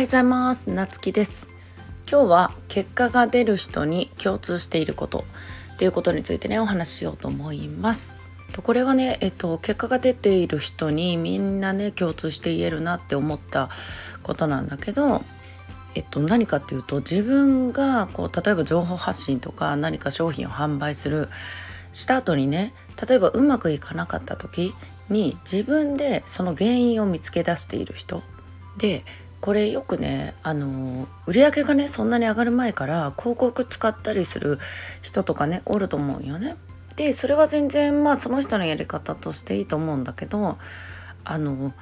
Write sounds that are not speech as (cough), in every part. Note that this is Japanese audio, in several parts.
はようございます。なつきです。今日は結果が出る人に共通していることっていうことについてねお話ししようと思います。とこれはね、えっと、結果が出ている人にみんなね共通して言えるなって思ったことなんだけどえっと、何かっていうと自分がこう例えば情報発信とか何か商品を販売するした後にね例えばうまくいかなかった時に自分でその原因を見つけ出している人。でこれよくねあの売り上げがねそんなに上がる前から広告使ったりする人とかねおると思うよね。でそれは全然まあその人のやり方としていいと思うんだけどあの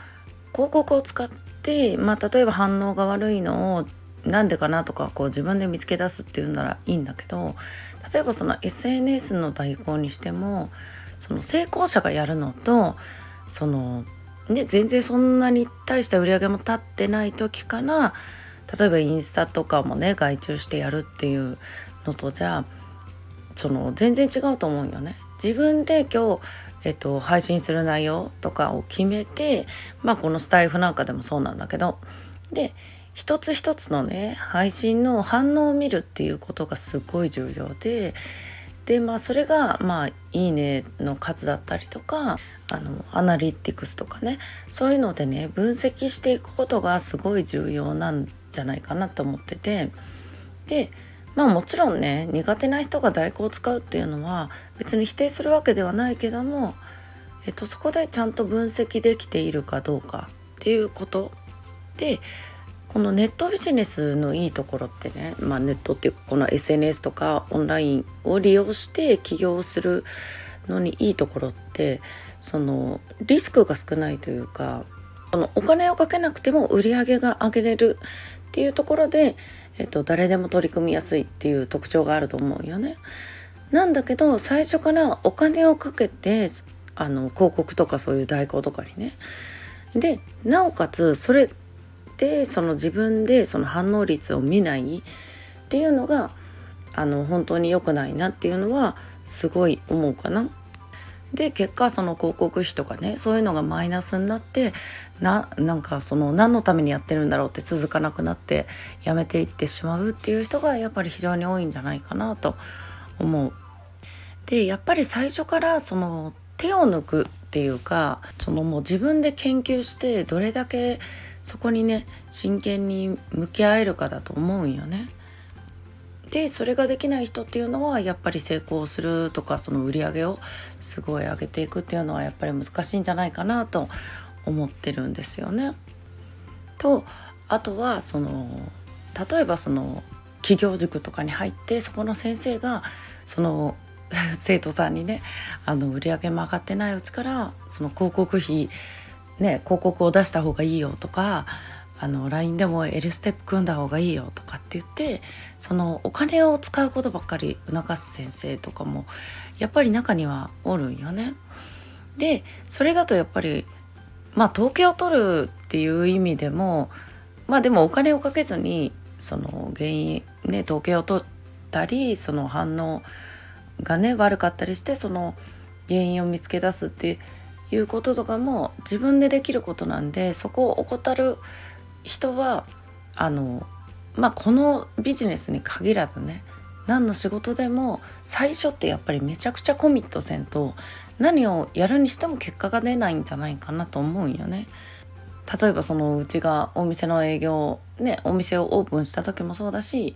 広告を使って、まあ、例えば反応が悪いのをなんでかなとかこう自分で見つけ出すっていうならいいんだけど例えばその SNS の代行にしてもその成功者がやるのとそのね、全然そんなに大した売り上げも立ってない時から例えばインスタとかもね外注してやるっていうのとじゃあその全然違うと思うよね。自分で今日、えっと、配信する内容とかを決めてまあこのスタイフなんかでもそうなんだけどで一つ一つのね配信の反応を見るっていうことがすごい重要ででまあそれがまあ「いいね」の数だったりとかあのアナリティクスとかねそういうのでね分析していくことがすごい重要なんじゃないかなと思っててでまあもちろんね苦手な人が代行を使うっていうのは別に否定するわけではないけども、えっと、そこでちゃんと分析できているかどうかっていうことでこのネットビジネスのいいところってね、まあ、ネットっていうかこの SNS とかオンラインを利用して起業するのにいいところってそのリスクが少ないというかこのお金をかけなくても売り上げが上げれるっていうところで、えっと、誰でも取り組みやすいっていう特徴があると思うよね。なんだけど最初からお金をかけてあの広告とかそういう代行とかにねでなおかつそれでその自分でその反応率を見ないっていうのがあの本当に良くないなっていうのはすごい思うかな。で結果その広告費とかねそういうのがマイナスになってななんかその何のためにやってるんだろうって続かなくなってやめていってしまうっていう人がやっぱり非常に多いんじゃないかなと思う。でやっぱり最初からその手を抜くっていうかそのもう自分で研究してどれだけそこにね真剣に向き合えるかだと思うんよね。でそれができない人っていうのはやっぱり成功するとかその売り上げをすごい上げていくっていうのはやっぱり難しいんじゃないかなと思ってるんですよね。とあとはその例えばその企業塾とかに入ってそこの先生がその (laughs) 生徒さんにねあの売り上げも上がってないうちからその広告費ね広告を出した方がいいよとかあの LINE でも L ステップ組んだ方がいいよとかって言ってそのお金を使うことばっかり促す先生とかもやっぱり中にはおるんよね。でそれだとやっぱりまあ統計を取るっていう意味でもまあでもお金をかけずにその原因ね統計を取ったりその反応がね悪かったりしてその原因を見つけ出すっていうこととかも自分でできることなんでそこを怠る人はあのまあこのビジネスに限らずね何の仕事でも最初ってやっぱりめちゃくちゃコミットせんと何をやるにしても結果が出ないんじゃないかなと思うんよね。例えばそのうちがお店の営業ねお店をオープンした時もそうだし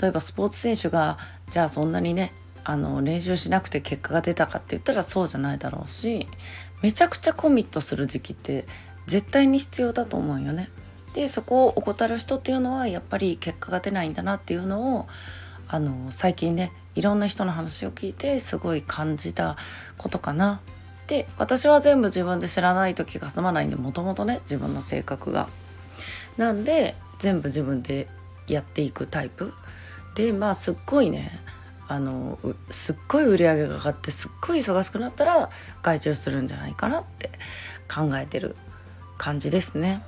例えばスポーツ選手がじゃあそんなにねあの練習しなくて結果が出たかって言ったらそうじゃないだろうしめちゃくちゃコミットする時期って絶対に必要だと思うよね。でそこを怠る人っていうのはやっぱり結果が出ないんだなっていうのをあの最近ねいろんな人の話を聞いてすごい感じたことかな。で私は全部自分で知らないと気が済まないんでもともとね自分の性格が。なんで全部自分でやっていくタイプでまあすっごいねあのすっごい売り上げが上がってすっごい忙しくなったら外注するんじゃないかなって考えてる感じですね。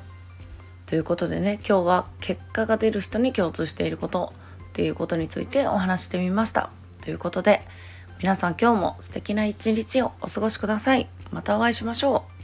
ということでね今日は結果が出る人に共通していることっていうことについてお話してみました。ということで皆さん今日も素敵な一日をお過ごしください。またお会いしましょう。